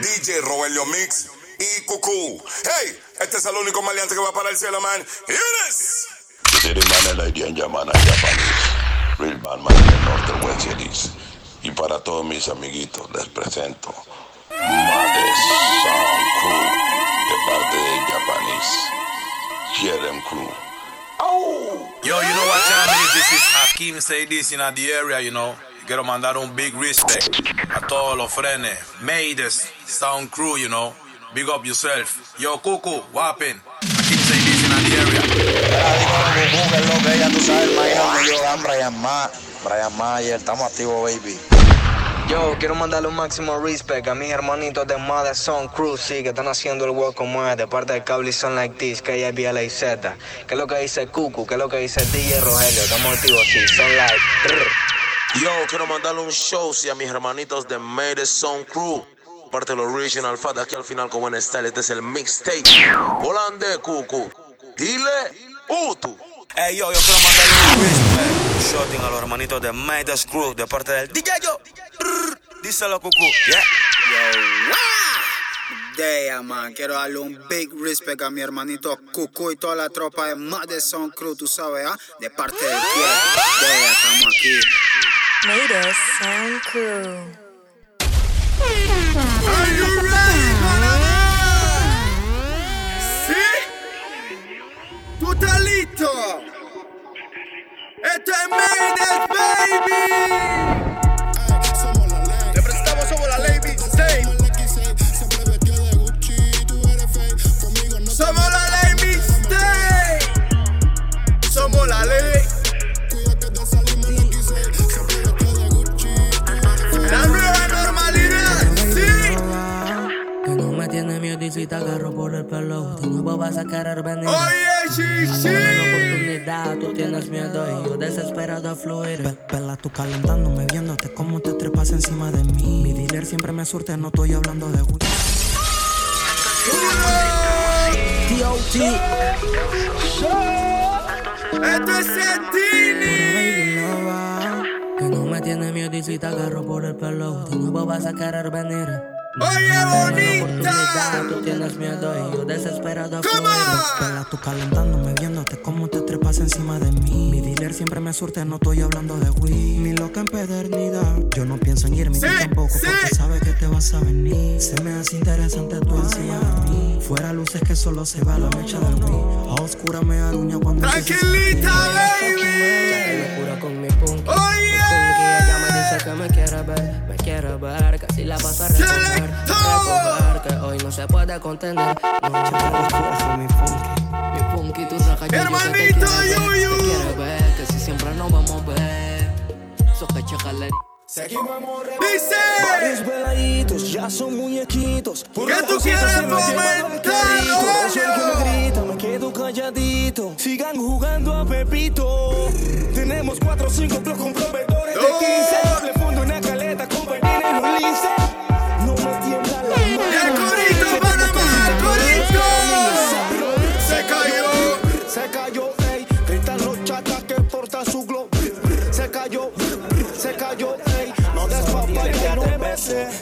DJ Rogelio Mix y Cucú. Hey, este es el único maleante que va para el cielo, man. Is. City man, el Indian Yamana Japanese. Real man, man del norte, West Cities. Y para todos mis amiguitos les presento Madison Crew de parte de Japanese. Hear them crew. Yo, you know what time it is? This is Hakim say this in the area, you know. Quiero mandar un big respect a todos los frenes. Maides, Sound Crew, you know. Big up yourself. Yo, Cucu, Wapping. Hakim say this in the area. yo, Brian Ma, Mayer, estamos activos, baby. Yo quiero mandarle un máximo respect a mis hermanitos de Mother Song Crew, sí, que están haciendo el work como es, de parte de Cable Son Like This, es Z. Que es lo que dice Cucu, que es lo que dice DJ Rogelio, estamos activos, sí, Son Like. Yo, quiero mandarle un show sí, a mis hermanitos de Made Sound Crew. Parte del Original Fat, aquí al final con buen style. Este es el mixtape. Holande, Cucu. Dile, Utu. Hey, yo, yo quiero mandarle un respect. Un shouting a los hermanitos de Midas Crew, de parte del DJ Yo. Díselo, Cucu. Yeah. Damn, man. Quiero darle un big respect a mi hermanito Cucu y toda la tropa de Madison Crew, tú sabes, ¿ah? De parte del pie. Yeah, estamos aquí. Native Sound Crew. Are you ready, ¿Sí? ¿Tú estás listo? ¡Esto es Mayday, baby! Le presentamos somos la ley Mixtape. Somos si te agarro por el pelo De nuevo vas a querer venir Oye, sí, sí. Oportunidad, tú tienes miedo y yo desesperado a fluir Pe- Pela, tú calentándome, viéndote cómo te trepas encima de mí Mi dealer siempre me surte, no estoy hablando de weed T.O.T. Esto es va. Que no me tiene miedo y si te agarro por el pelo De nuevo vas a querer venir Oye, bonita. tú tienes miedo y yo desesperado a Come fluir on. Pela, tú calentándome, viéndote cómo te trepas encima de mí Mi dealer siempre me surte, no estoy hablando de weed Mi loca empedernida Yo no pienso en irme Sí, ni tampoco sí. porque sabe que te vas a venir Se me hace interesante tu ansia de mí Fuera luces que solo se va la mecha del weed A oscura me aruña cuando Tranquilita, baby. Me cura con mi punky que me quiere ver Me quiere ver, que si la paso a recoger que hoy no se puede contener No, me cura con mi punky Mi punky, tu raja, yo, yo que te Hermanito, ver, Yuyu. Te quiere ver, que si siempre nos vamos a ver So que chécale Dice. Varios veladitos, ya son muñequitos. Por ¿Qué tú quieres se me me grita, me quedo calladito. Sigan jugando a Pepito. Tenemos cuatro o cinco blogs con proveedores de ¡Oh! 15. Se cayó. Se cayó, ey. Gritan los chatas que porta su glow. Se cayó, se cayó, ey. No des.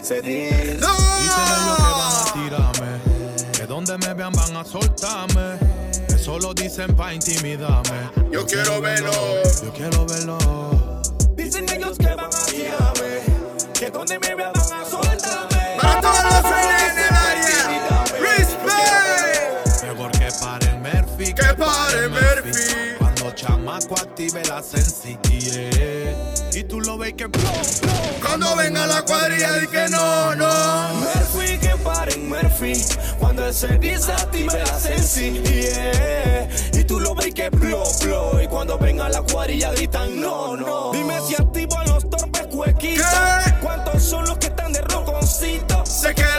Se dice. No. Dísele yo que van a tirarme. Que donde me vean van a soltarme. Eso lo dicen pa' intimidarme. Yo quiero verlo. Yo quiero verlo. Dicen ellos que van a tirarme. Que donde me vean van a soltarme. Para todos los en el área. Respect. Mejor que pare Murphy. Que pare Murphy. Cuando chamaco active la sensitive. Y tú lo ves que. Cuando venga la cuadrilla, di que no, no. Murphy, que paren Murphy. Cuando él se desactive la sensi. Yeah. Y tú lo ves que blow, blow. Y cuando venga la cuadrilla gritan no, no. Dime si activo los torpes cuequitos. ¿Qué? ¿Cuántos son los que están de roconcito? Que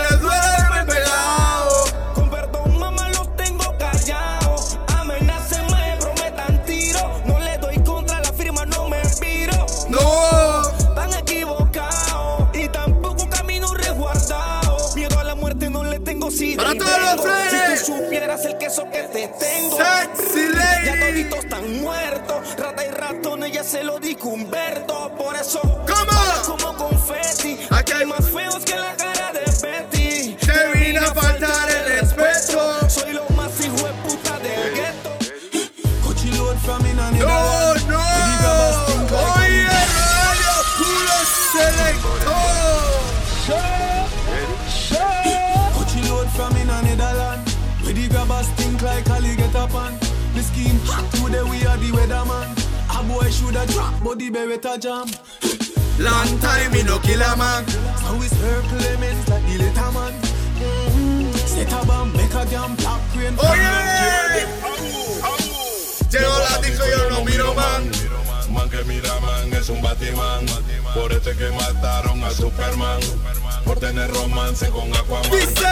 the beretta jam. Long time me no kill a man. So we circle elements like the little man. Mm-hmm. Set a bomb, make a jam, black crane. Oh yeah. Llegó la disco y yo no miro man. Man que mira man es un Batman. Por eso es que mataron a Superman. Por tener romance con Aquaman. Dice.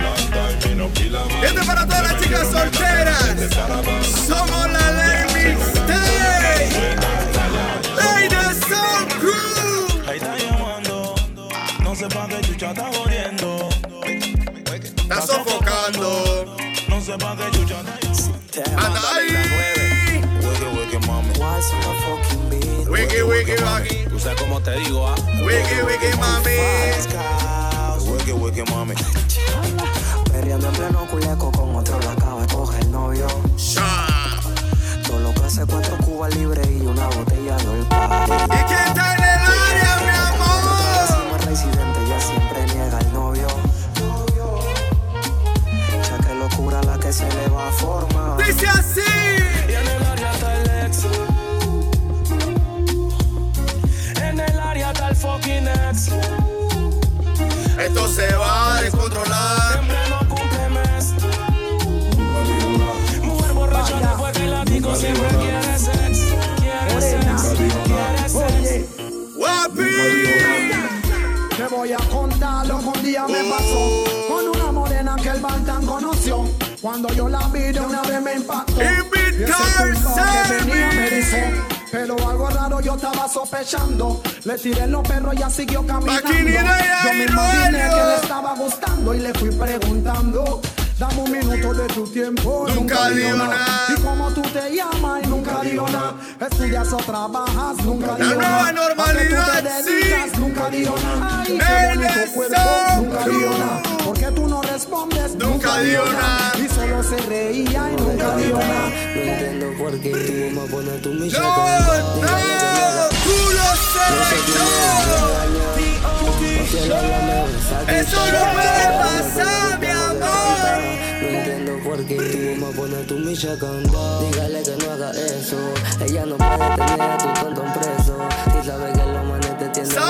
Long time me no kill a man. Este es para todas las chicas solteras. Somos la Lady No sé pa' qué chucha está jodiendo. Está sofocando. No sé pa' qué chucha está Anda ahí. Wiki, wiki, mami. Wiki, wiki, wiki. Tú sabes cómo te digo, ah. Wiki, wiki, mami. Wiki, wiki, mami. Perreando en pleno culeco con otro la acaba de coger el novio. Todo lo que hace cuatro cubas libres y una botella del party. Cuando yo la vi de una vez me impactó. Que venía me erizó. Pero algo raro yo estaba sospechando. Le tiré los perros y ya siguió caminando. Yo me imaginé que le estaba gustando y le fui preguntando. Dame un minuto de tu tiempo. Nunca digo nada. Y como tú te llamas y nunca digo nada. Estudias o trabajas, nunca La digo nueva nada. ¿A qué normalidad, tú te dedicas? sí. Nunca digo nada. Ay, qué bonito cuerpo, nunca digo nada. ¿Por qué tú no respondes? Nunca digo nada. Y solo se reía y nunca digo nada. No entiendo por qué tú me pones tu misa Yo no. Culo selector. Eso no puede pasar. No entiendo por qué tú me pones tu misa candado. Dígale que no haga eso. Ella no puede tener a tu tonto preso. Y sabe que los manes te tienen peso.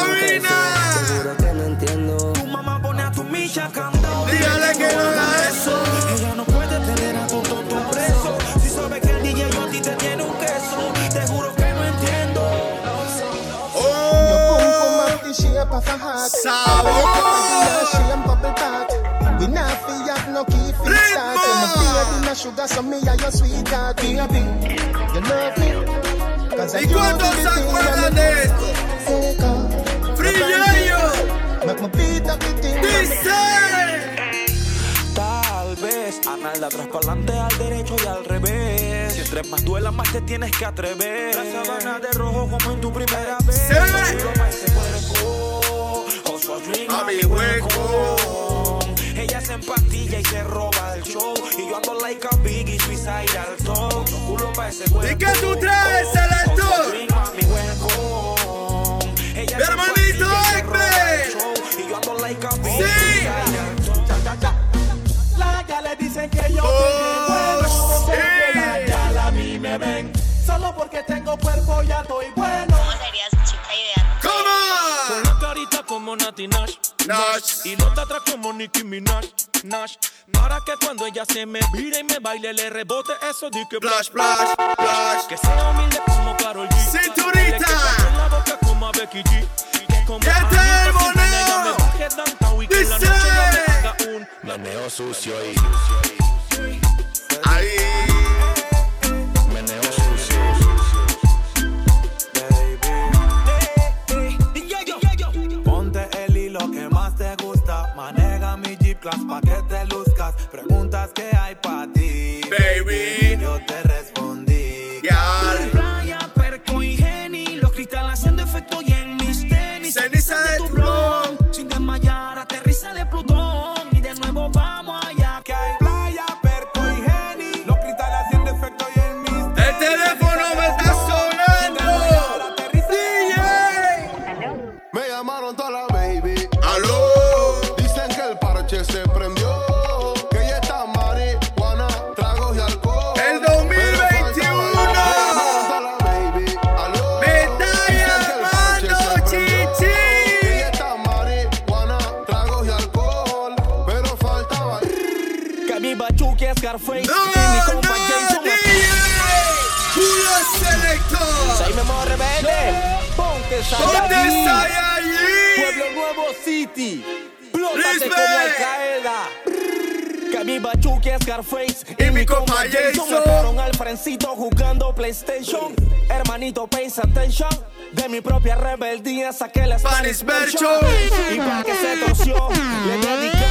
Seguro que no entiendo. Tu mamá pone a tu micha candado. Dígale que no haga eso. Ella no puede tener a tu tonto preso. Si sabe que el DJ yo a ti te tiene un queso. Te juro que no entiendo. Oh. Sabor. No start And my baby me a your sweetheart Baby, you love me Cause I ¿Y cuántos se acuerdan de. Tal vez a nada atrás al derecho y al revés. Si entre más duela, más te tienes que atrever. La sabana de rojo como en tu primera vez. Sí. A mi hueco. Ella se empastilla y se roba el show. Y yo ando like a Biggie, suicide al top. Culo pa' ese cuerpo. ¿Y qué tú traes, selector? Oso drink a mi hueco. Ella Mi se hermanito empastilla y yo ando like a Biggie, Sí. al top. La ya le dicen que yo Oh, bueno, sí. la ya a mí me ven. Solo porque tengo cuerpo ya estoy bueno. Como Nati Nash. on. Nash. Y los de atrás como Nicki Minaj. Nash. Para que cuando ella se me vire y me baile le rebote eso di que Flash, flash, flash. Que sea humilde como Karol G. Cinturita. Que en la boca como a Becky G. Que como ¿Qué a y que la noche yo me haga un Meneo sucio y Ahí. Class pa' que te luzcas. Preguntas que hay ¿Dónde está allí? Pueblo Nuevo City. Plótate como Al Qaeda. Es Scarface Y mi compa Jason mataron al frencito jugando PlayStation. Hermanito, pay attention. De mi propia rebeldía saqué la Spanish version. Y para que se torció, le dedicamos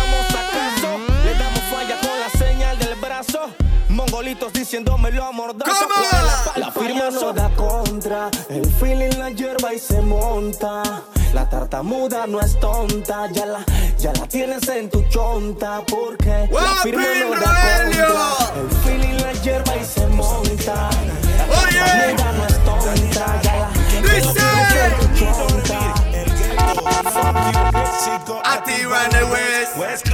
Mongolitos diciéndome lo amordazo. ¿Cómo? ¿Cuál es La, la firma no da contra. El feeling la hierba y se monta. La tartamuda no es tonta. Ya la, ya la tienes en tu chonta. Porque la firma no da contra. El feeling la hierba y se monta. La tartamuda no es tonta. Ya la, ya la tienes en tu chonta. Activa en el West. West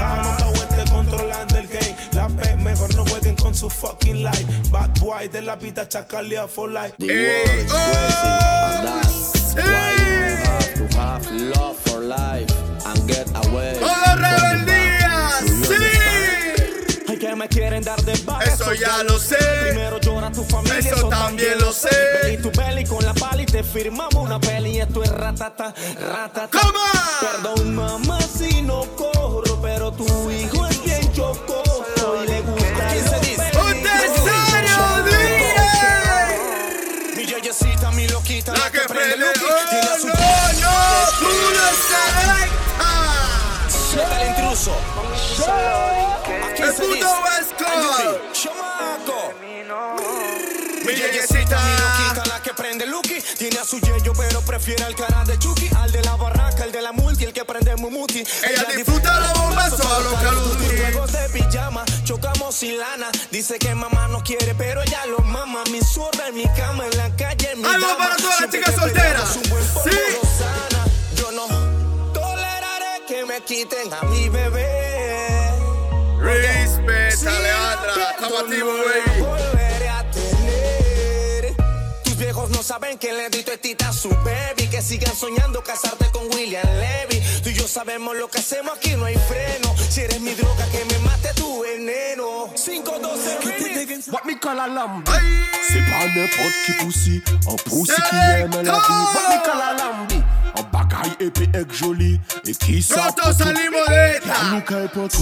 su fucking life. Bad boy de la vida chacalea for life. Ey, oh, sí. love for life and get away. ¡Todo rebeldía! ¡Sí! Ay, que me quieren dar de baja. Eso ya lo sé. Primero llora tu familia. Eso también lo sé. Y tu peli con la pali te firmamos una peli. Esto es ratata, ratata. ¿Cómo? Perdón, mamá, si no corro. Pero tu hijo es bien chocoso y le gusta. ¿Quién se dice? ¡Un DJ! Mi yeyecita, mi loquita. La que prende. ¡Oh, tiene a su- no, no! ¡Puro selecta! Suelta el intruso. ¡El puto. West! Chamaco. Mi yeyecita. mi loquita, la que prende Lucky. Tiene a su yeyo, pero prefiere al cara de Chucky. Al de la barraca, el de la multi, el que prende Mumuti. Ella disfruta los bombazos a los Call of Duty. Juegos de pijama, chocamos sin lana. Dice que mamá no quiere, pero ella lo mama. Mi zurda en mi cama, en la calle, en mi Algo dama. para todas las chicas solteras. Sí. sana. Yo no toleraré que me quiten a mi bebé. Respect, Alejandra. Estamos activos, baby. Saben que le di teta a su baby. Que sigan soñando casarte con William Levy. Tú y yo sabemos lo que hacemos aquí, no hay freno. Si eres mi droga, que me mate tu veneno. 512 remix. What me call a lamb? C'est pas n'importe qui poussi, un poussi qui aime la vie. What me call a lambi? Un bagaille épais et joli, La esta. louca est pour toutes,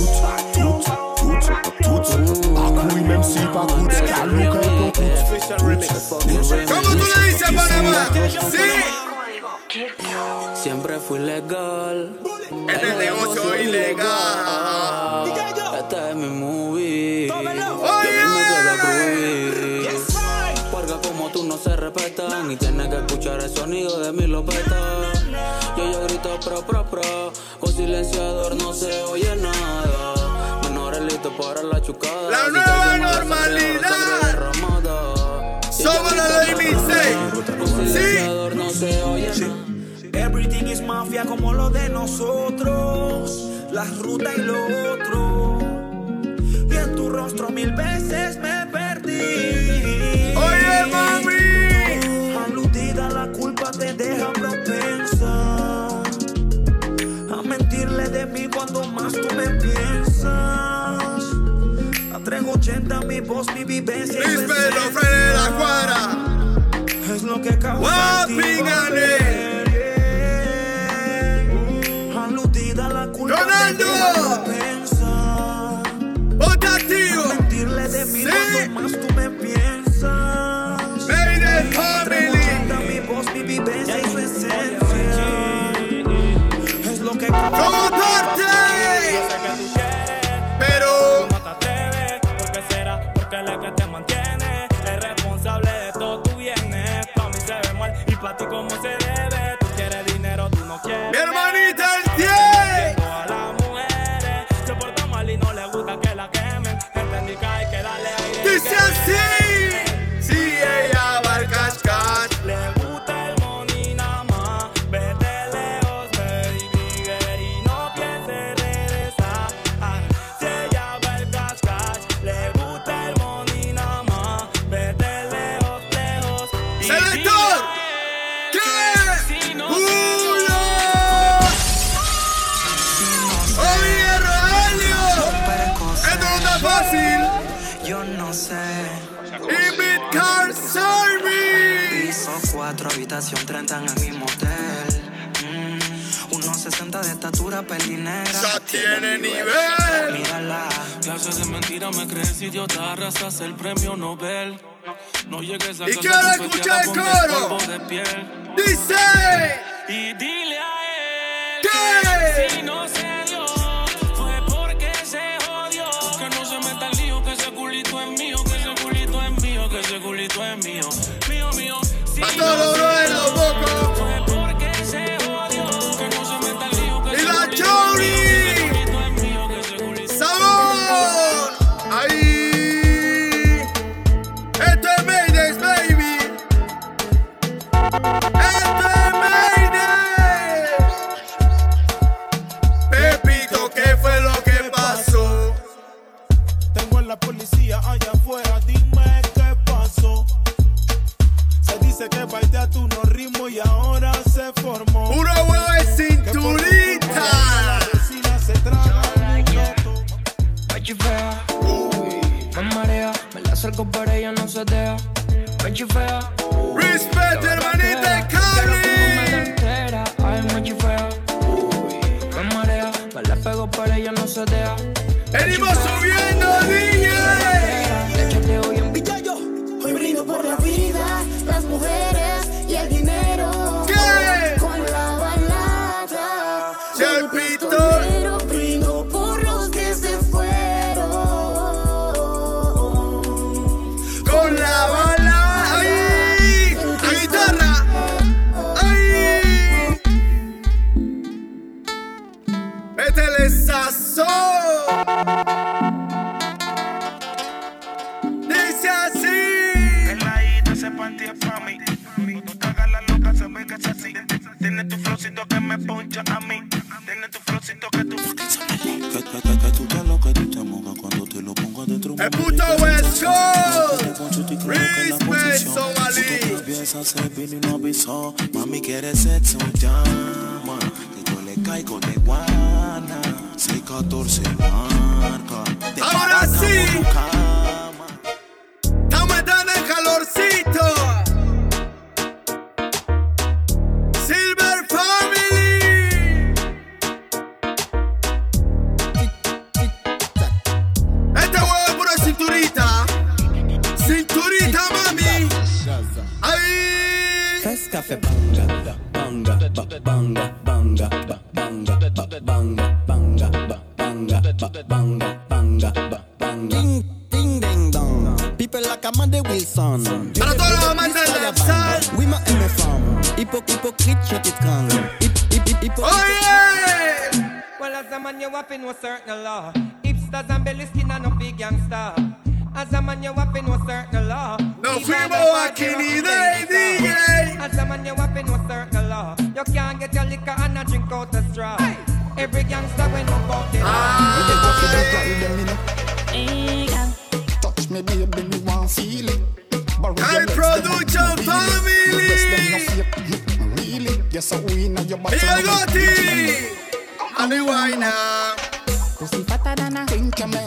toutes, toutes, toutes. Pas couille même si pas coûte. La louca est pour toutes. ¿Cómo tú le dices, Panamá? Sí. Siempre fui legal. El negocio ilegal. Este es mi movie. Oye. Porque como tú no se respetan y tienes que escuchar el sonido de mi lopeta. Pro pro pro, con silenciador no se oye nada. Menores listos para la chucada. La nueva normalidad. Somos pro, Con silenciador no se oye nada. Everything is mafia como lo de nosotros. La ruta y lo otro. Y en tu rostro mil veces 380 mi vivencia. Respect, los frenes de la cuadra. es lo que causa. Aludida la culpa Ronaldo. De estatura, pelinera. Ya tiene nivel. Mírala. Clases de mentira me crees idiota, arrasas el premio Nobel. No llegues a Y quiero escuchar el coro. de piel. Dice. Y dile a él ¿Qué? que si no se dio fue porque se jodió. Que no se meta el lío, que ese culito es mío, que ese culito es mío, que ese culito es mío. Mío, mío. Si de Kingston. DJ. As a man, you have to know certain law. You can't get your liquor and a drink out the straw. Every gangster when you go the Touch me, baby, me want feel it. Borrow your High legs, production them want feel it. family. Yes, them no fake. Mm, Really? Yes, I win at your back. Miguel Gotti. Ani Waina. Pussy fatter than a think man.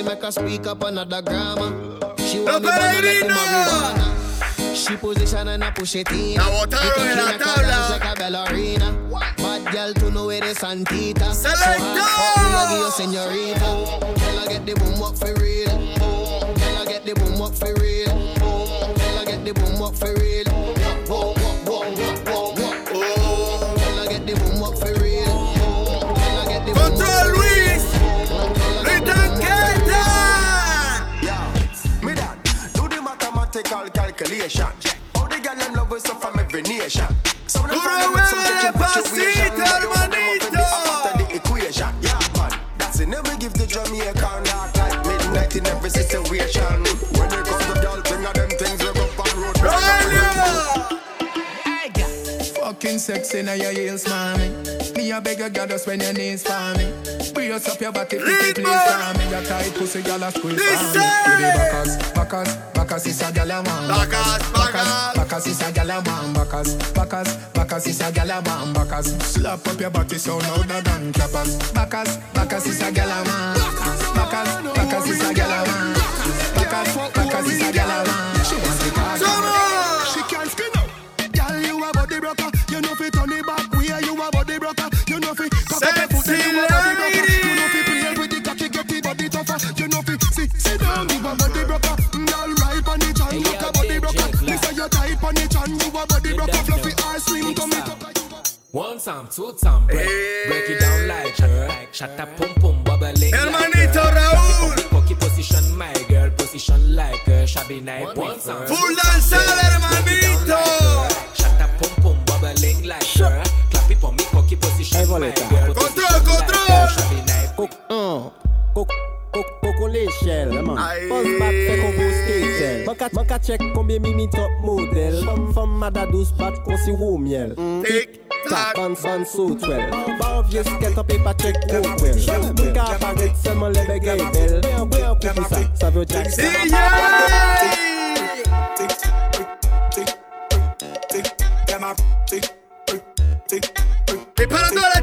Cocky make her speak up another grammar. She want me like the marijuana. She position and I push it in. La botaron en la The cocky make her tabla. dance like a ballerina. Bad girl to know where the Santita. So Selector. hard, fuck me, I give you señorita. Girl, I get the boom up for real. Girl, I get the boom up for real. Girl, I get the boom up for real. creation. All the girl and from every nation. Some of them from the subject perpetuation. They don't come up after the equation. Yeah, man, that's the name we give the Jamaican like midnight in every situation. Looking sexy now your heels, mommy. Me a beg you, girl, just when your knees for me. Brace up your body, pretty please for me. Your tight pussy, girl, a squeeze for me. Give it backers, backers, backers is a girl a man. Backers, backers, backers is a girl a man. Backers, backers, backers is a girl a man. Backers, slap up your body so louder than clappers. Backers, backers is a girl a man. Backers, backers is a girl a man. Backers, backers is a girl a man. She wants the car. She can't spin out. Girl, you a body broker. You know fi turn it back way. You a body broker. You know fi cock up your foot and you a body broker. You know fi play with the cocky, get the body tougher. You know fi sit, sit down, give a body broker. Girl, right on it and look a body broker. Me say you tight on it and you a body broker. Fluffy or slim, come it up. One time, two time, break, break it down like her. Shut up, pum pum, bubbling. Hermanito like. Raúl. Cocky position, my girl, position like her. Shabby night, one time. Full dancer, hermanito. Chevrolet Contrôle, contrôle Koko l'échelle, man Pose bat fè koko skater Man ka check konbye mimi top model Femme madadous bat konsi wou miel Tik tak Ban ban sou twel Ba an vie sket an pe pa check wou kwel Mwen ka aparet selman le bege bel Mwen an kwe an koupi sa, sa vyo jack Siye Tik tik tik tik tik Kema tik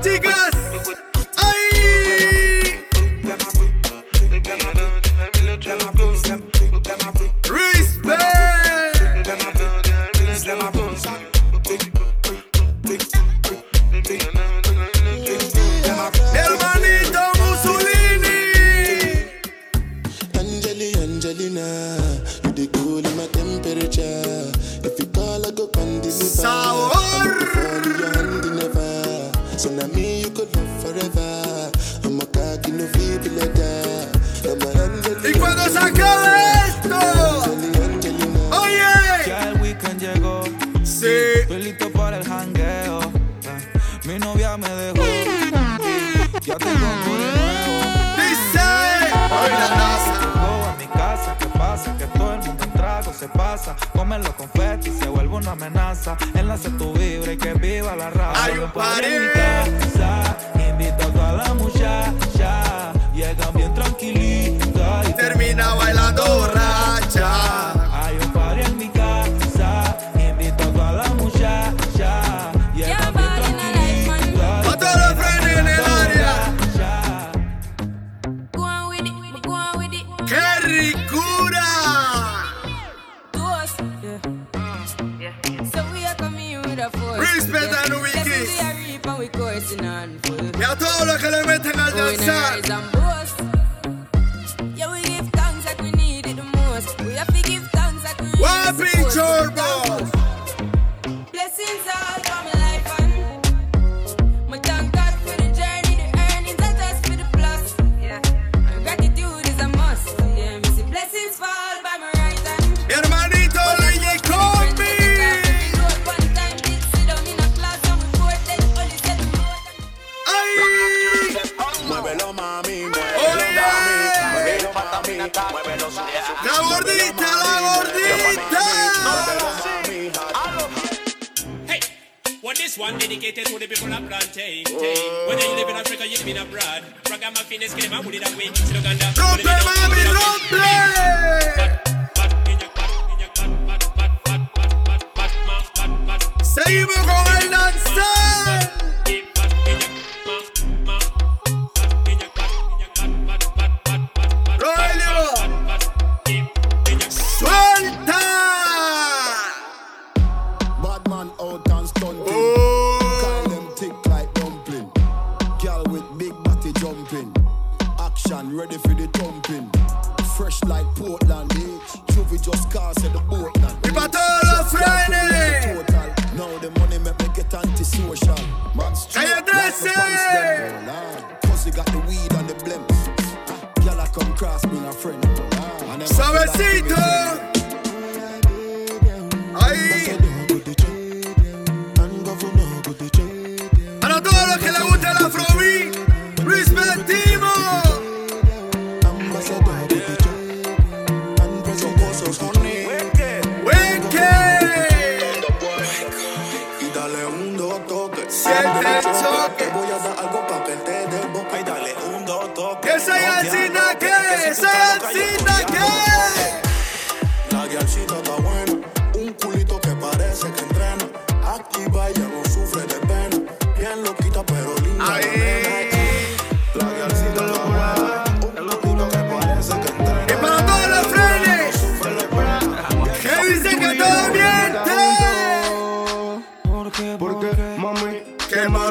chicas. ¡Ay! Amenaza. Enlace tu vibra y que viva la raza. Hay un Party party. en mi casa. Invito a toda la muchacha. Llegan bien tranquilitas. y Termina bailando Respect a Nubi Kiss. Y a todos los que le meten al danzar.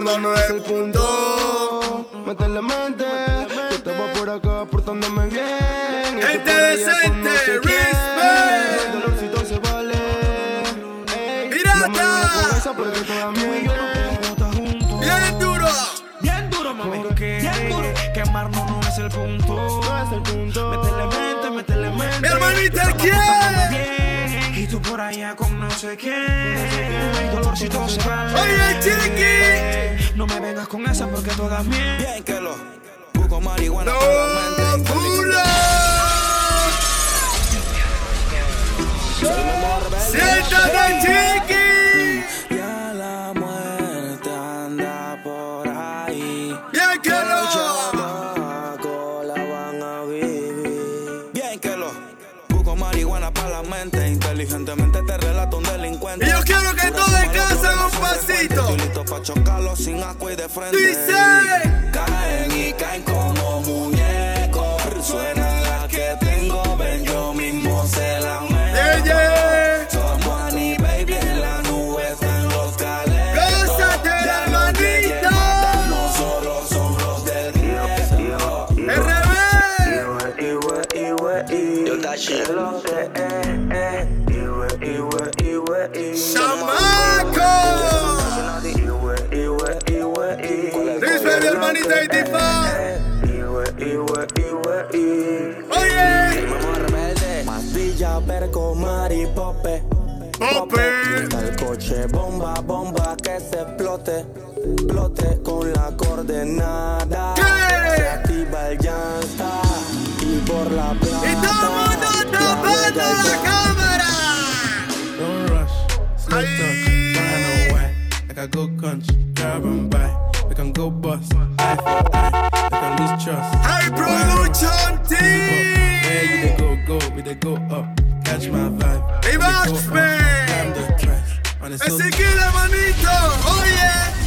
no es el punto. Métele mente, yo estaba por acá portándome bien. Gente decente, respect. El dolorcito se vale. Ey, ¡Pirata! Bien duro. Bien duro, mami. Bien duro. Quemarnos no es el punto. No es el punto. Métele mente, métele mente. Mi hermanita, ¿quién? Y tú por allá con no sé qué. Hay dolor si se vale. Oye, chiqui. No me vengas con esa porque todas mienten. Bien que lo. Poco marihuana. No, pula. Siéntate, chiqui. pa' chocarlo sin agua y de frente. Dice. Caen y caen con Perca, perco, maripope. Pope. Al coche, bomba, bomba, que se explote. Explote con la coordenada. ¿Qué? Se activa el llanta y por la plata. ¡Y todo mundo tapando la, la cámara! Don't rush, slow touch, find a way. Like a good punch, grab and buy. We can go bust, eye for eye. We can lose trust. High production team! Where you go, go, we they go up. catch my vibe. Et c'est qui la manito? Oh yeah!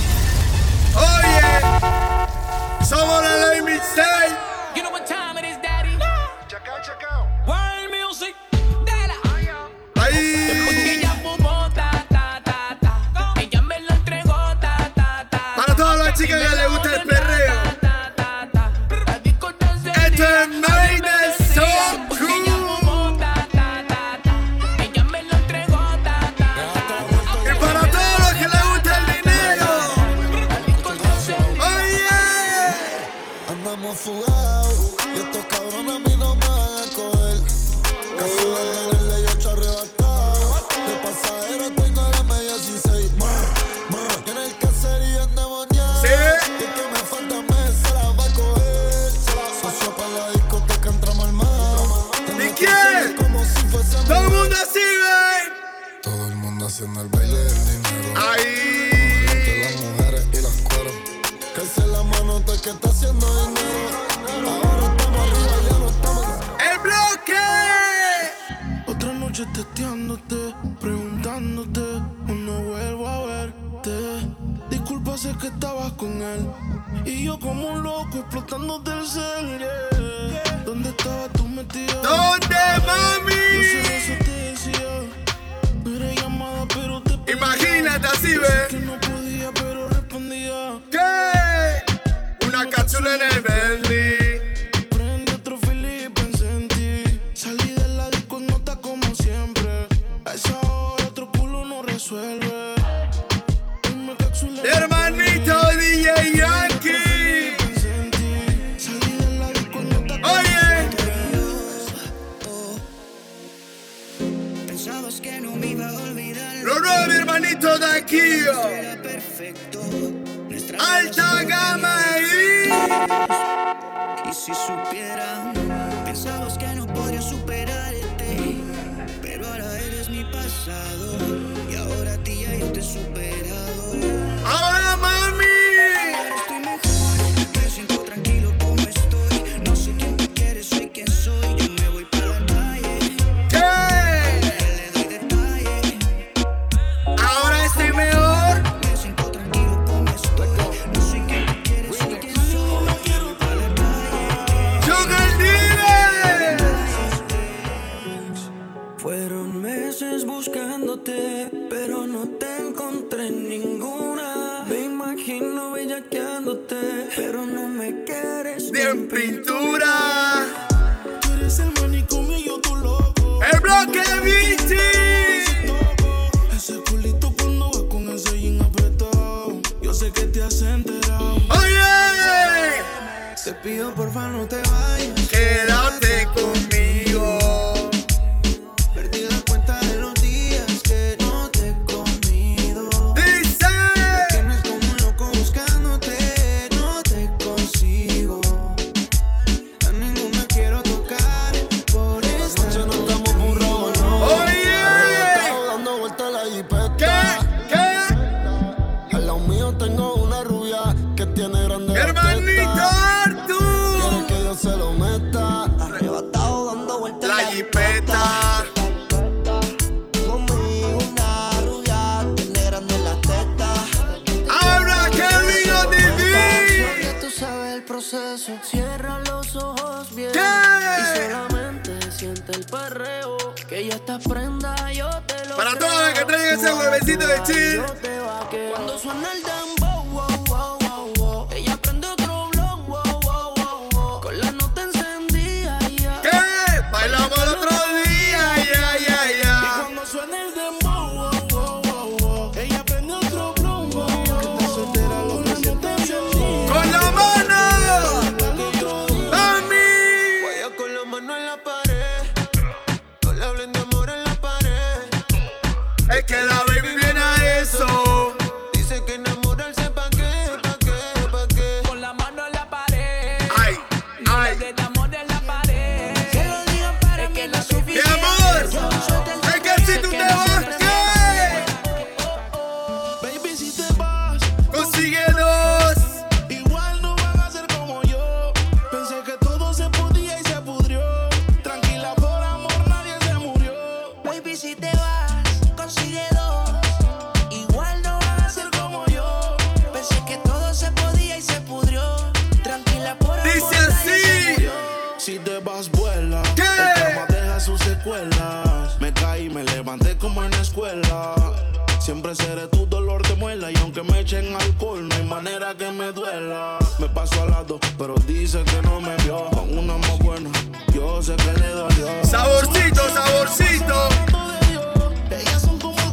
echen alcohol, no hay manera que me duela. Me paso al lado, pero dice que no me vio. Con una más buena, yo sé que le dolió. Saborcito, saborcito.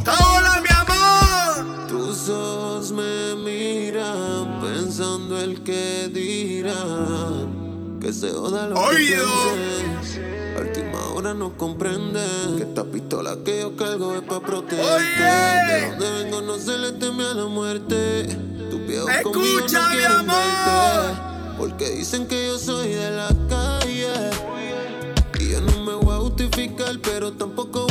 Hola, mi amor. Tus ojos me miran, pensando el que dirán. Que se joda lo Oído. que Última hora no comprende que esta pistola que yo cargo es pa' proteger. De donde vengo no se le Escucha, mi amor. Porque dicen que yo soy de la calle. Y yo no me voy a justificar, pero tampoco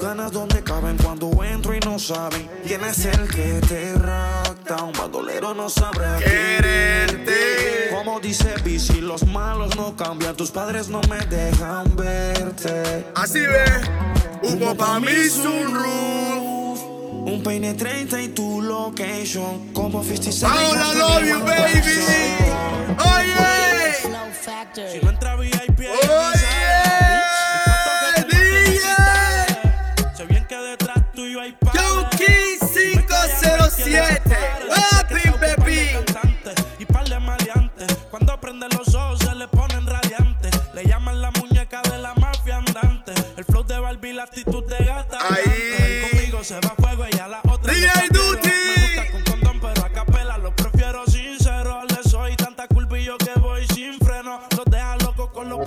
Ganas donde caben cuando entro y no saben quién es el que te rapta. Un bandolero no sabrá quererte. Como dice Bici, los malos no cambian. Tus padres no me dejan verte. Así ve, humo pa' mí sunroof. Un peine 30 y tu location. Como 56. Ahora love you, baby. Oye. Si no entra VIP, oye. 7. Papi, Pepi. Y par de maleantes. Cuando prende los ojos se le ponen radiantes. Le llaman la muñeca de la mafia andante. El flow de Barbie, la actitud de gata. Ahí. Conmigo se va fuego y a la otra. DJ Duty. Me gusta con condón, pero lo prefiero sincero. Le soy tanta culpa que voy sin freno. Los deja locos con los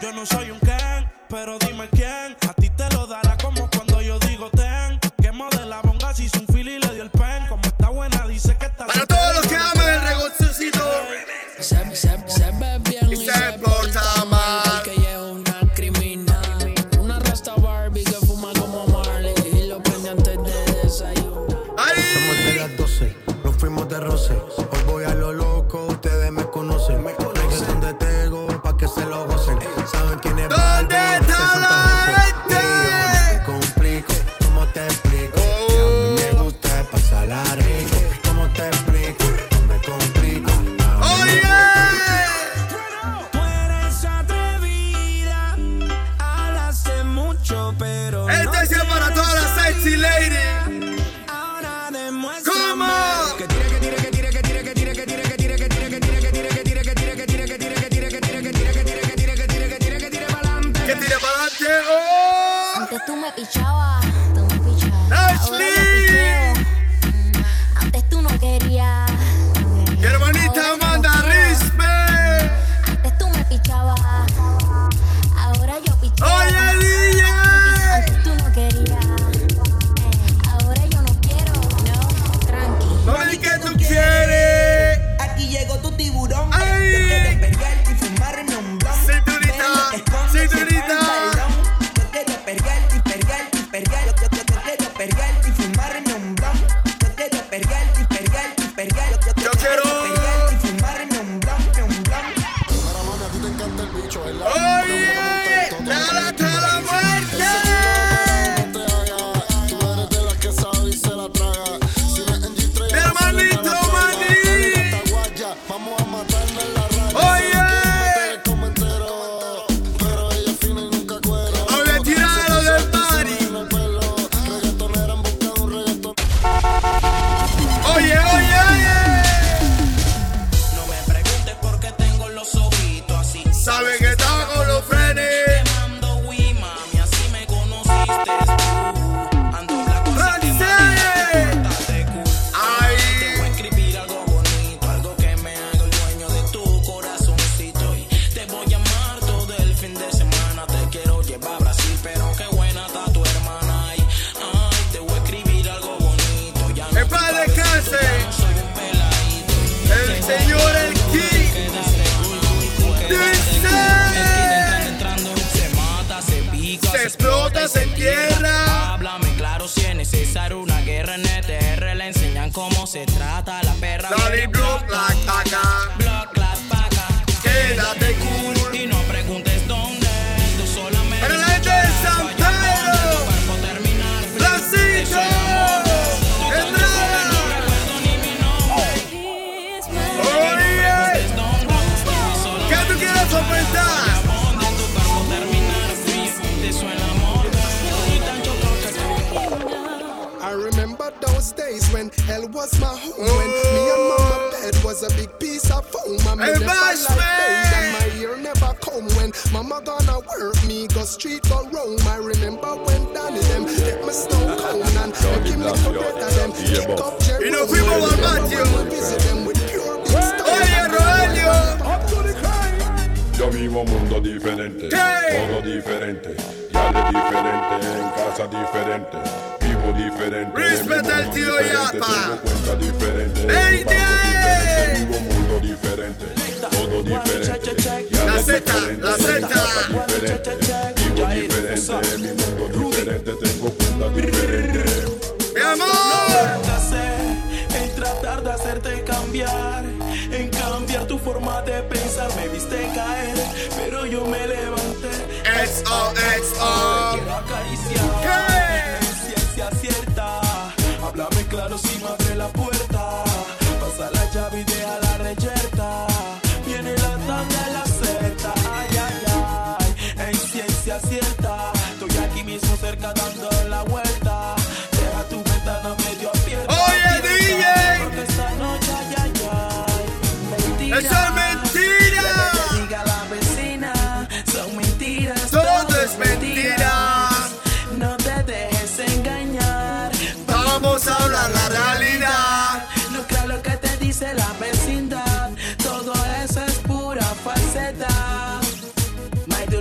Yo no soy un can, pero dime quién. My ear never come. When mama gonna work me, go street go roam. I remember when Danny them get me snow cone and they give me together them. Kick up Jerry. Y nos fuimos al patio. Visit them with pure big stone. Oye, Rogelio. Yo vivo un mundo diferente, ¿Qué? todo diferente, ya de diferente, en casa diferente, diferente, Respeta al tío Yapa. cuenta diferente, mundo diferente, todo diferente, La Z, la Z. vivo diferente, mi mundo diferente, tengo cuenta diferente. Mi amor. En tratar de hacerte cambiar, en cambiar tu forma de pensar, me viste caer, pero yo me levanté. XO, XO. Quiero acariciar,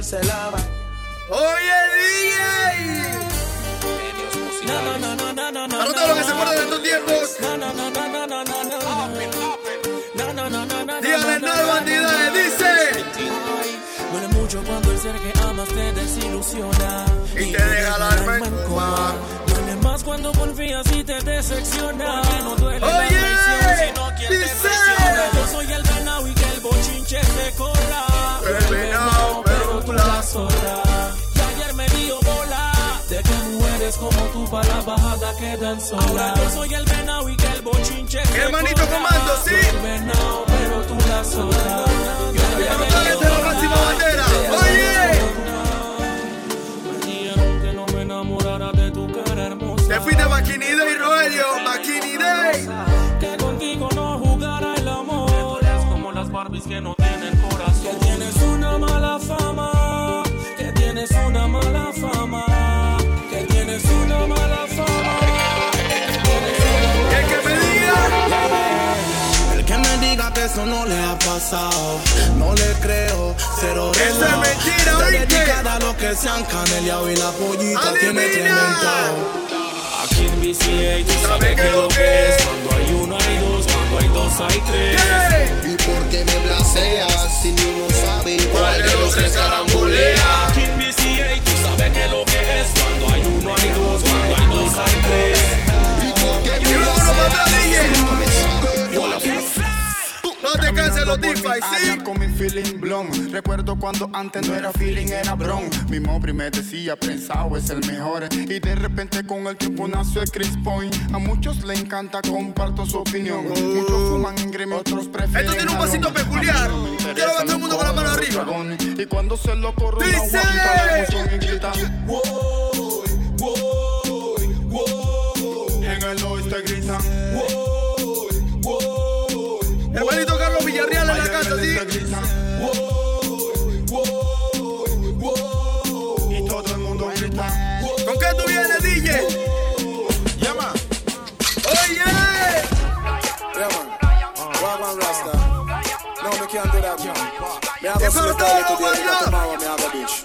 Dulce lava. Oye, DJ. No, no, no, no, no, no, no. Para todo lo que se acuerda de estos tiempos. No, no, no, no, no, no, no, no. No, no, no, no, no. Dígale no al bandidaje, dice. Duele mucho cuando el ser que amas te desilusiona. Y te deja el alma en coma. Duele más cuando confías y te decepciona. Porque no duele la Oye, traición, sino quien te dice. presiona. Yo soy el venado y que el bochinche te corra. El venado, pero tú la zorra. Y ayer me dio bola de que mujeres como tú para la bajada quedan solas. Ahora yo soy el venado y que el bochinche hermanito comando, sí. El venado, pero tú la zorra. Yo Y la máxima bandera. Oye. me que no enamorara de tu cara hermosa. Te fuiste Maquini Day, Roelio, Maquini Day. Que contigo no jugara el amor. Eres como las Barbies que no tienen corazón. Que tienes una mala fama. Pasado, no le creo, cero Eso es mentira, Está ¿oíste? dedicada a lo que se han caneleado y la pollita tiene trementado. Aquí en BCA tú sabes que lo que es. Cuando hay uno hay dos, cuando hay dos hay tres. ¿Y por qué me blaseas si ni uno sabe cuál de los tres carambolea? Aquí en BCA tú sabes que lo que es. Cuando hay uno hay dos, cuando hay dos hay tres. ¿Y por qué me Y No te canses los DeFi, ¿sí? Con mi feeling blonde. Recuerdo cuando antes no era feeling, era bron. Mi mobri me decía, pensado es el mejor. Y de repente con el tiempo nació el Chris Point. A muchos le encanta, comparto su opinión. Muchos fuman en gremio, otros prefieren. Esto tiene un pasito peculiar. Quiero ver todo el mundo con la mano arriba. Y cuando se lo corro, Dice. En el oeste gritan. "Woy, woy, Hermanito en la casa, ¿sí? ¿Con qué tú vienes, DJ? Llama. Oye. Yeah, man. Wagwan Rasta. No, me can't do that, man. Me have a sleep early today, baila. tomorrow me have a bitch.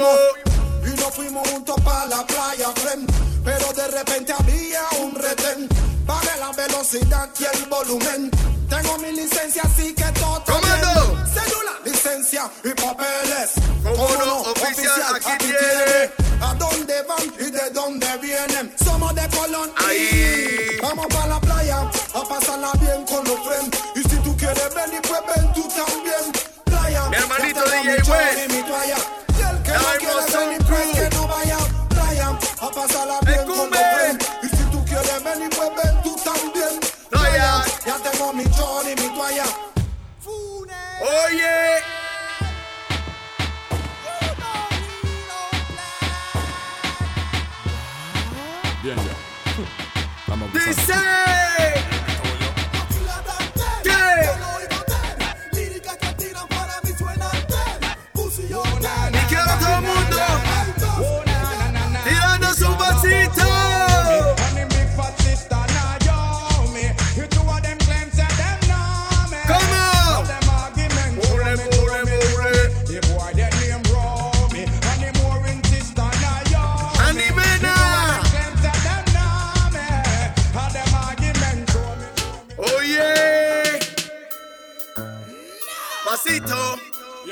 Fuimos. y nos fuimos juntos para la playa, friend. Pero de repente había un retén. Bajé la velocidad y el volumen. Tengo mi licencia, así que todo Comando. Cédula, licencia y papeles. ¿Cómo no? Oficial, aquí tiene. ¿A dónde van y de dónde vienen? Somos de Colón. Ahí. Vamos para la playa a pasarla bien con los friends. Y si tú quieres venir, pues ven tú también. Playa. Mi hermanito DJ West. Y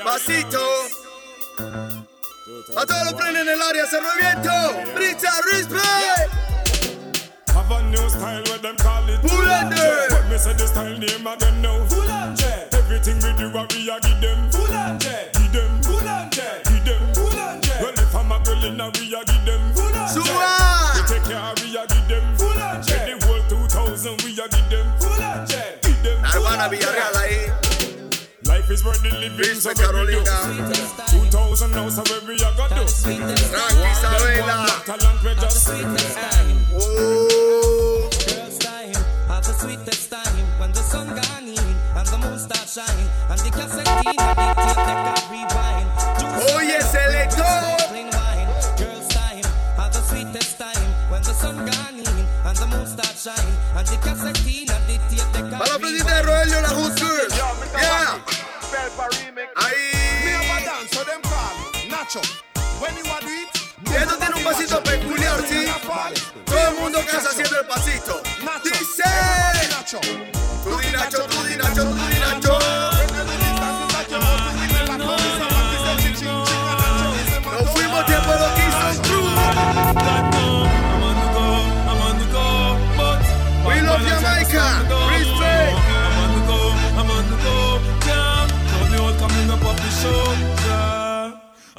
Vasito. A todos los frenes en el área, se reviento. Brisa, respect. Have a new style where them call it Boulanger. When me say the style name of them now. Boulanger Everything we do a we a give them. Boulanger Give them. Boulanger Give them. Boulanger Well if I'm a girl in a we a give them. Boulanger Suwa. We take care we a give them. Boulanger The whole 2000 we a give them. Boulanger Give them. La hermana Villarreal ahí. Life is worth the living so Respect what we do Carolina. 2000 now so where we a go do Tranqui, Isabela. Talent we just Oh. Girls' time, have the sweetest time when the sun gone in and the moon start shine and the cassette in and the tape deck a rewind. Oye, oh, selector. Girls' time, have the sweetest time when the sun gone in and the moon start shine and the cassette in and the tape deck a Para Dice. Tú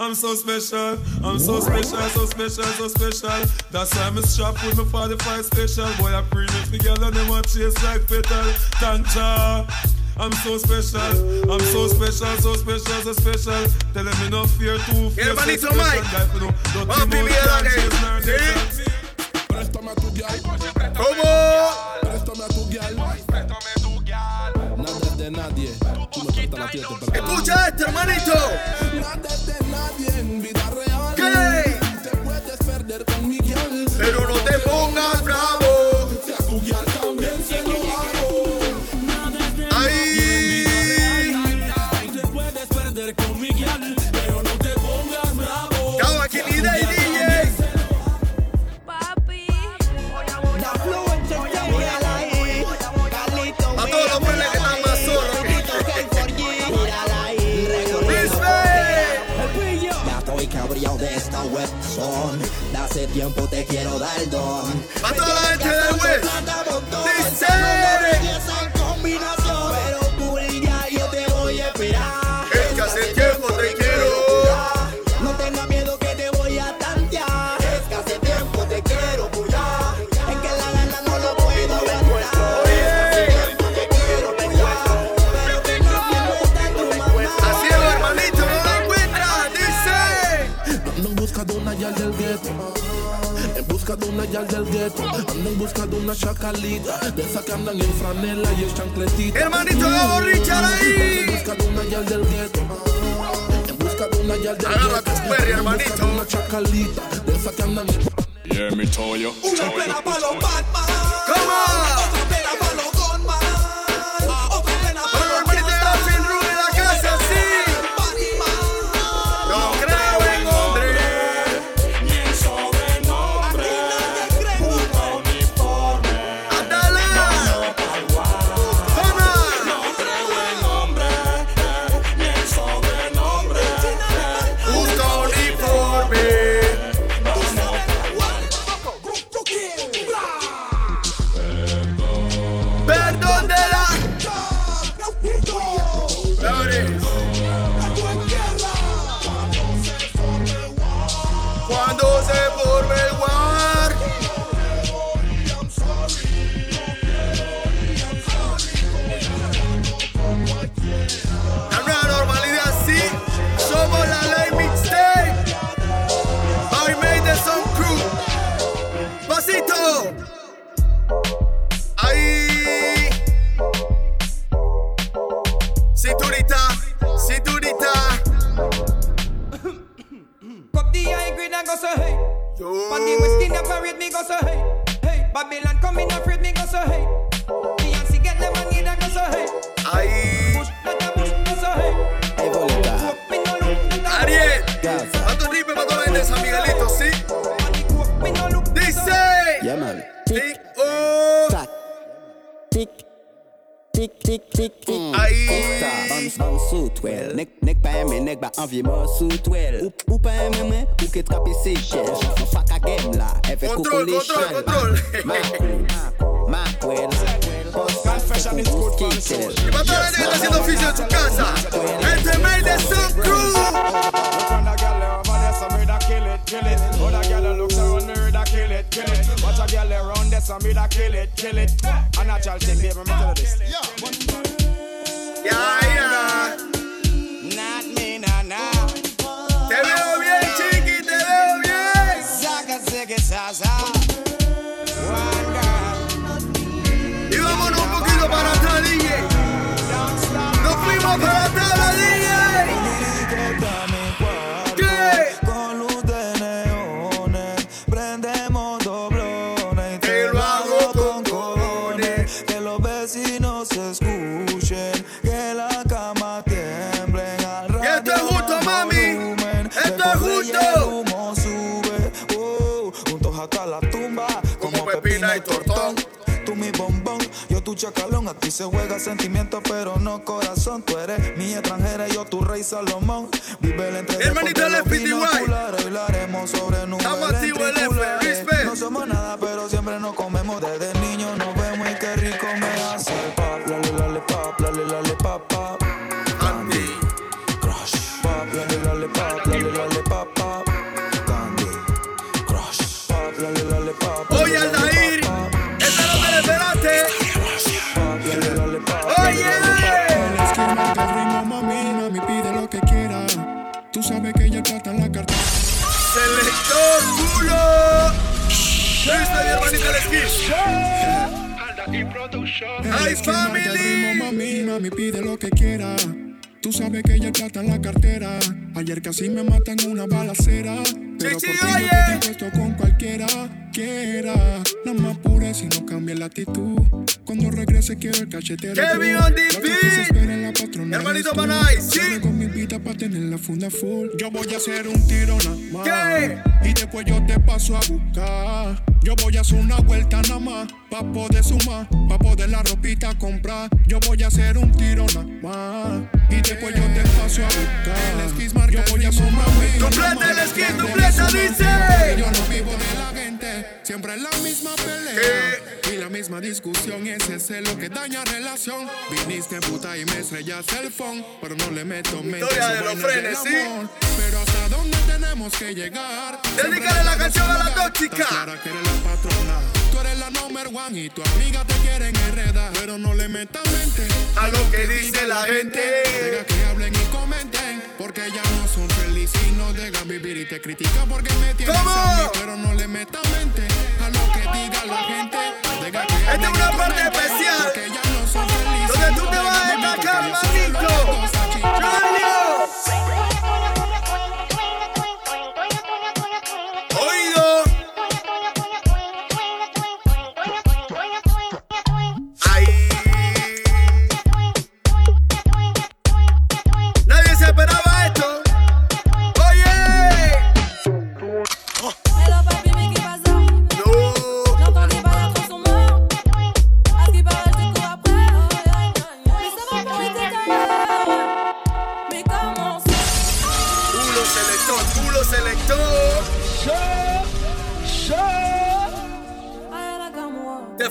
I'm so special, I'm so special, so special, so special. That's why I'm strapped with my 45 special. Boy, I premix the girl and them want chase like petal. Tanja. I'm so special, I'm so special, so special, so special. Tell them me no fear to fear. Hermanito Mike. Papi, mira que. ¿Sí? Préstame a tu gal. ¿Cómo? Préstame a tu gal. Nada es de nadie. Tú me prestas la tía, te Escucha esto, hermanito. Nada de nadie en vida real. ¿Qué? Te puedes perder con mi. Pero no te pongas cabreado de esta web son. De hace tiempo te quiero dar don. A toda la gente del web. Dice. Gueto. Ando en busca de una chacalita. De esa que andan en franela y en chancletita. Hermanito Gabo Richard ahí. En busca de una yal del gueto. En busca de una yal del Agarra gueto. perry, Ando en busca hermanito. una chacalita. De esa que andan en Yeah, me told you. Una plena pa' los Batman. ¿Cómo? Otra Tic, tic, tic, tic. Ahí. Bounce, bounce sous twel. Nek, nek pa eme, nek ba anvye mo sous twel. Ou, ou pa eme mwen, ou ke trape se chel. Ou faka game la, efe Control, koko le control, chal. control. Ma queen, ma queen. Confession is good control. Y para toda la gente que está haciendo oficio en su casa. Este Made the Sound Crew. When a girl over there, some me da kill it, kill it. Other girl looks around me, da kill it, kill it. Watch a girl around there, some me da kill it, kill it. A natural thing, baby, me tell you this. Ya, ya. A ti se juega sentimiento, pero no corazón. Tú eres mi extranjera, y yo tu rey Salomón. Vive el entre Hermanito del haremos sobre nubes. No somos nada, pero siempre nos comemos. Desde niño nos vemos y qué rico me hace pop. Lale, lale, lale, pop, Hey, family. Mami, mami, pide lo que quiera. Tú sabes que ella trata en la cartera. Ayer casi me matan una balacera. Pero por ti yo te puesto con cualquiera quiera. Nada más pure si no cambia la actitud. Cuando regrese quiero el cachetero. Kevin on the que beat. Hermanito. Banai, sí. Con mi vida pa' tener la funda full. Yo voy a hacer un tiro nada más. ¿Qué? Y después yo te paso a buscar. Yo voy a hacer una vuelta nada más. Pa' poder sumar. Pa' poder la ropita comprar. Yo voy a hacer un tiro nada más. Y después yo te paso a buscar. Yo voy a sumar. Dupleta el esquís, dupleta, dice. Yo no vivo de la gente. Siempre es la misma pelea. Y la misma discusión. Ese es lo que daña relación. Viniste puta y me estrellaste el phone. Pero no le meto mente. Historia de los frenes, ¿sí? Pero hasta dónde tenemos que llegar. Dedícale la canción a la tóxica. Está clara que eres la patrona. La number one y tu amiga te quieren enredar. Pero no le metas mente A lo que dice la gente. Deja que hablen y comenten. Porque ya no son felices y no dejan vivir y te critican porque me tienes a mí. Pero no le metas mente a lo que diga la gente. Deja que Esta es una parte especial.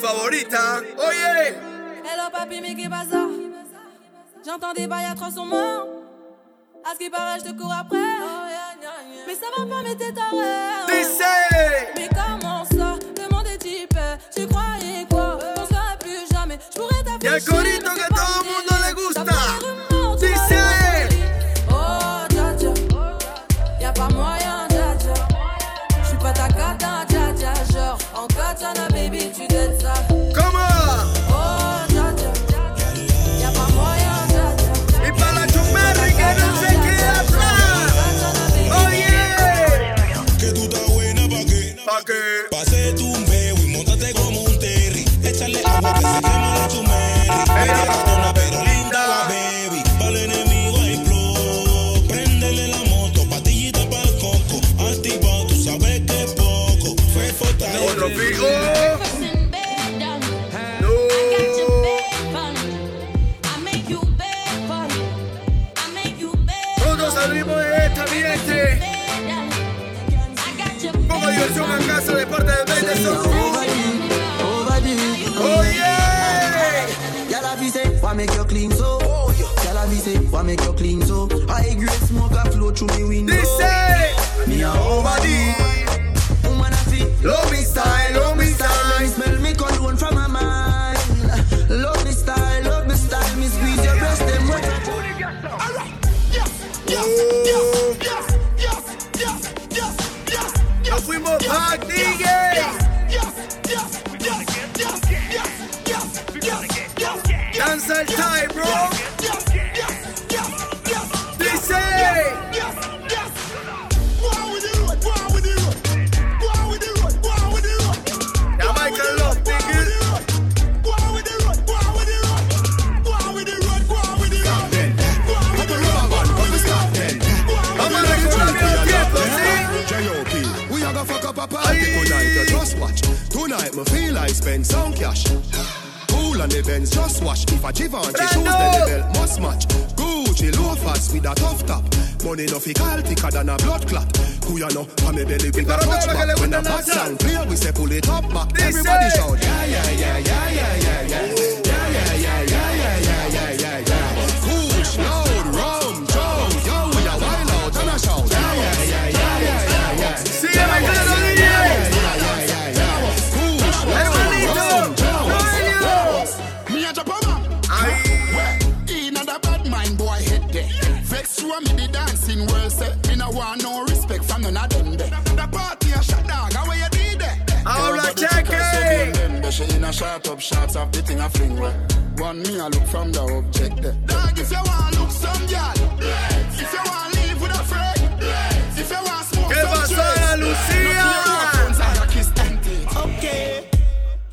Favorita. Oye. Hello papi, mais passe J'entendais pas, y'a trois sons morts. À ce qui paraît, je te cours après. Mais ça va pas, mais t'es taré. Mais comment ça? Le monde est type. Tu croyais quoi? On se verrait plus jamais. Je pourrais t'afficher.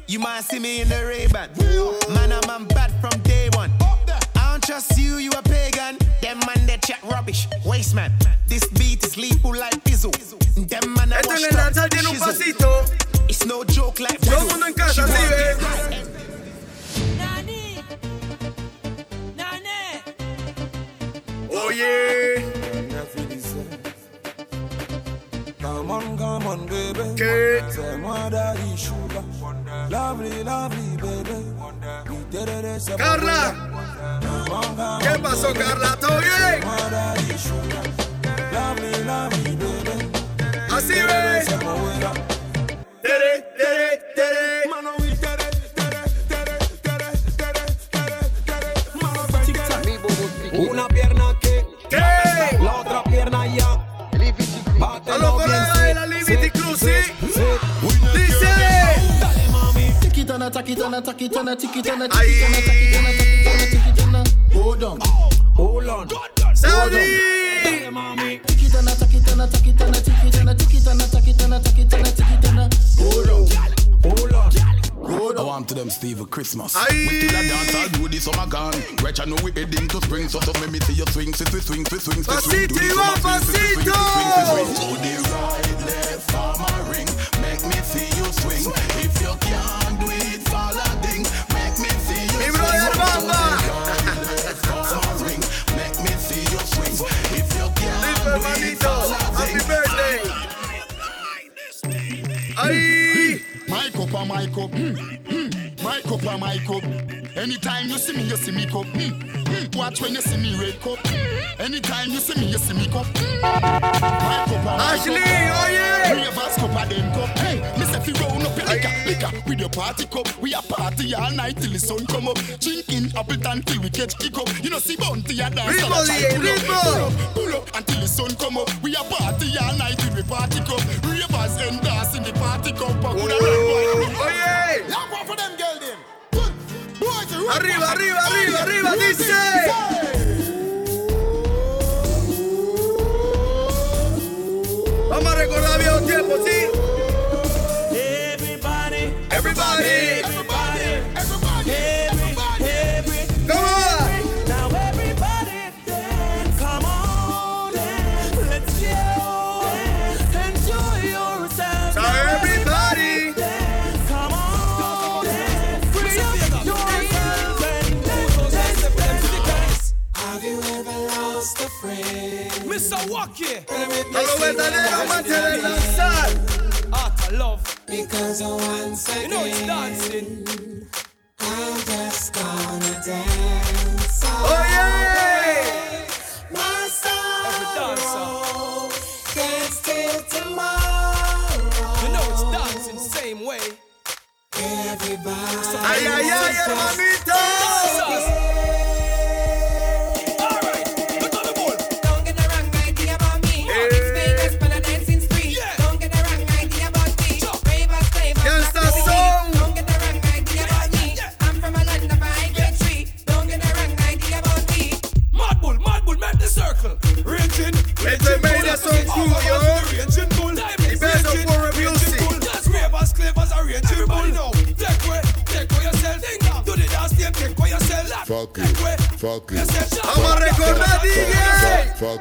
You might see me in the Ray-Ban. Man, I'm man bad from day one. I don't trust you, you a pagan. Them man, they chat rubbish. Waste man. This beat is lethal like Bizzle. Them man, I Esto en wash el danzal tiene un pasito. It's no joke like Todo el Riddle. mundo en casa, She así want ve. it. Oye. Come on, come on, baby. ¿Qué? Say, my daddy sugar. Lovely, lovely, baby. We did it, it's a Carla. Come on, come ¿Qué on, pasó, baby. Carla? ¿Todo bien? My daddy sugar. Lovely, lovely, baby. Así ve. Tere, tere, tere. A los colegas de la Limit Cruz, Dice. Hold on, hold on. Saudi. Hold on. Go I down. want to them Steve Christmas. Aye. We still a dance, I'll do this summer gone. Right, I know we heading to spring, so so let me see you swing, swing, swing, swing, swing, swing, swing. Pasito, Do this Iván, summer swing, swing, swing, pasito. swing, swing, swing, swing. To the right, left, farmer ring. Make me see you swing. If you can't do it, follow ding. Make me see you Mi swing. brother Bamba. Make me see you swing. If you can't Listo, do it, cup and my cup. Mm, mm. My cup and my cup. Anytime you see me, you see me cup. Mm, mm. Watch when you see me red cup. Anytime you see me, you see me cup. Mm. My cup and my Ashley, cup. Three of us cup of them cup. Hey, fi round up your liquor, liquor with your party cup. We a party all night till the sun come up. Drinking Appleton till we catch kick up. You know see bounty a dance. Ritmo, and a try DJ, pull up. Pull up, pull up until the sun come up. We a party all night till we party cup. Ravers and dance in the party cup. But who da run boy? Oye. Yeah, go for them girl them. Good. Boys, you run Arriba, back. arriba, arriba, arriba, Run dice. A los verdaderos amantes del danzar. Art of love. Because once You again, know it's dancing. I'm just gonna dance. Oye. Oh, My Every dancer. sorrow dance till tomorrow. You know it's dancing same way. Everybody. Ay, ay, ay, hermanito. Don't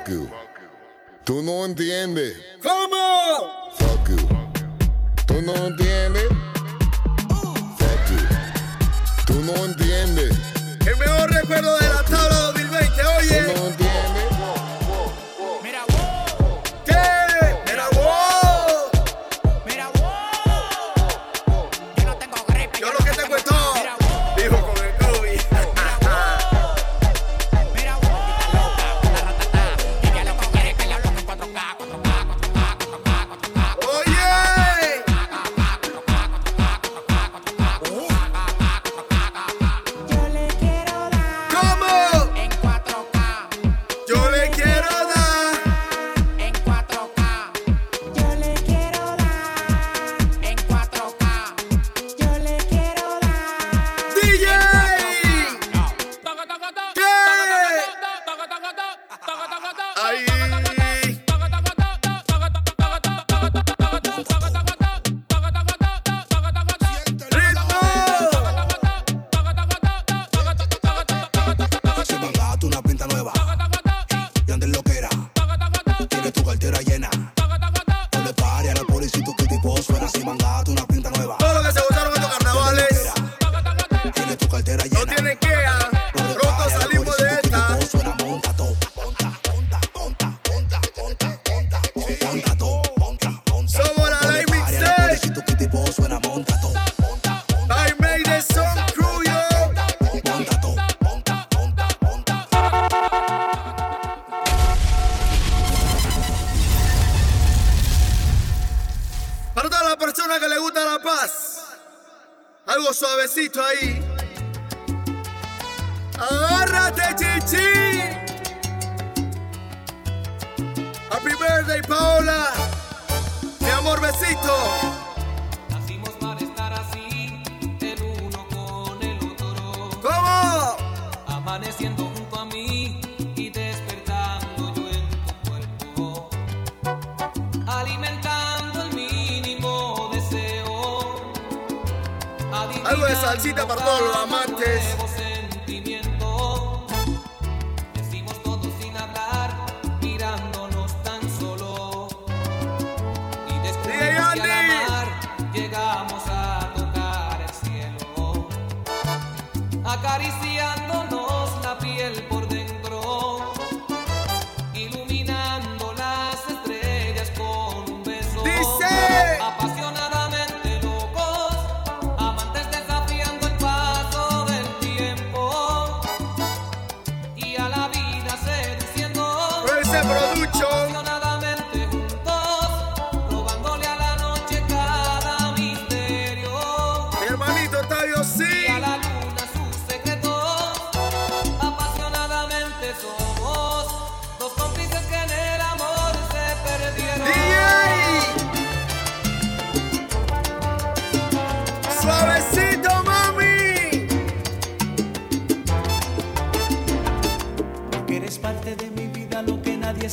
Fuck you. Tú no entiendes. ¿Cómo? Fuck you. Tú no entiendes.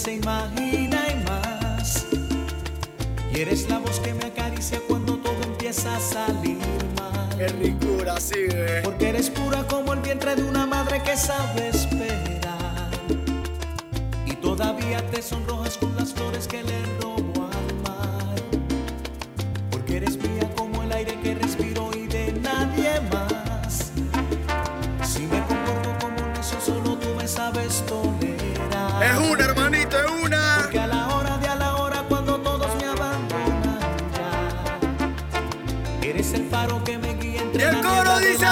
se imagina y más. Y eres la voz que me acaricia cuando todo empieza a salir mal. Qué ricura, sí, eh. Porque eres pura como el vientre de una madre que sabe esperar. Y todavía te sonrojas con las flores que le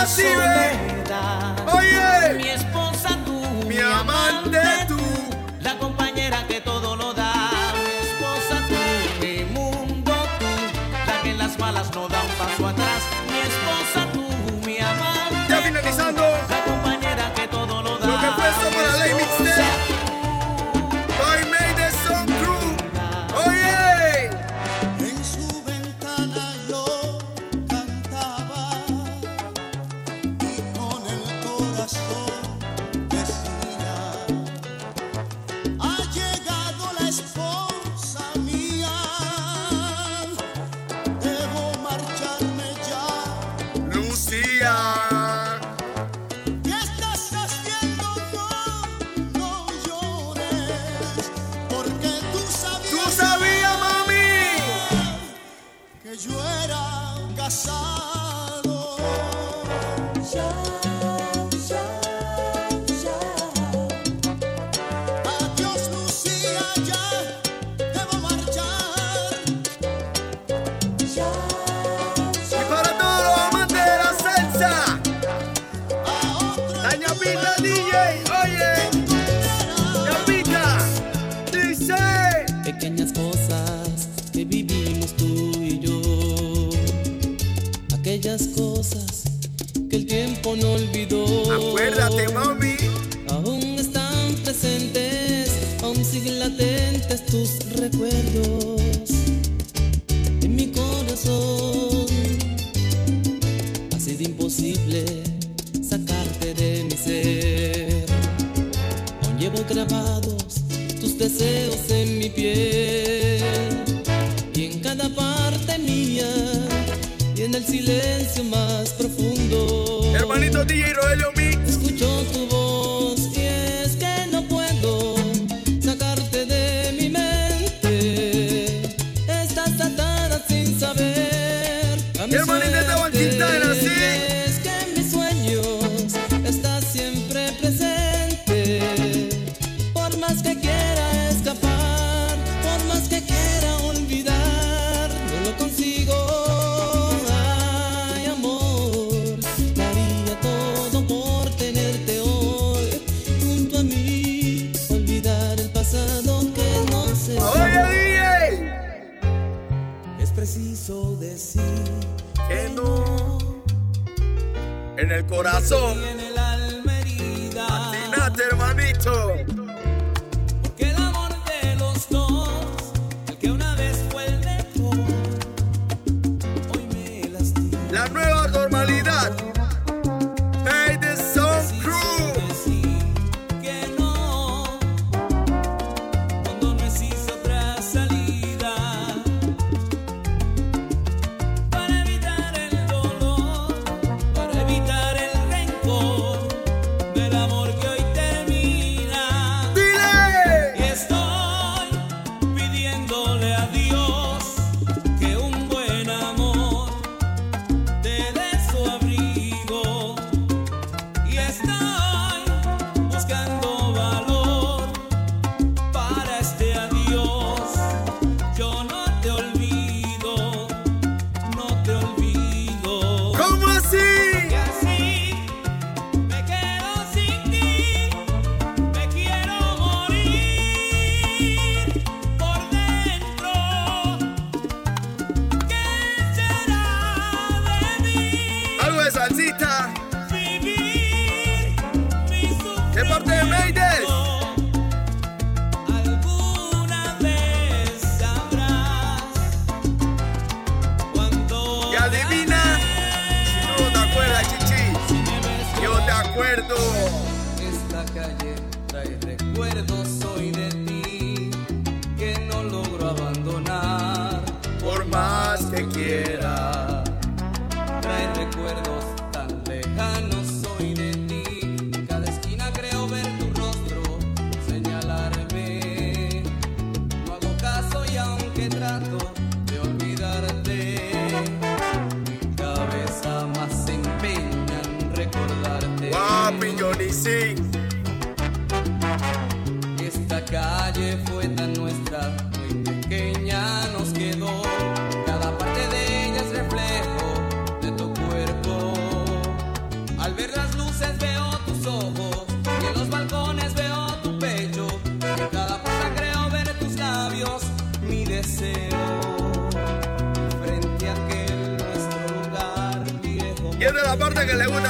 She ready. tus recuerdos.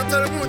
todo el mundo.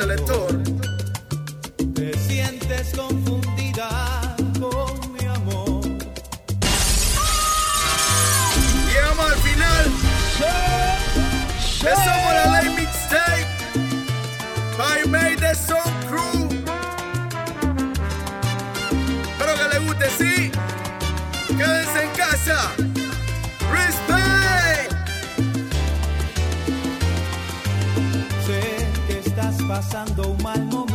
dice el lector. Te sientes confundida con mi amor. Llegamos al final. Eso por la ley mixtape. By May the Song Crew. Espero que les guste, sí. Quédense en casa. pasando un mal momento.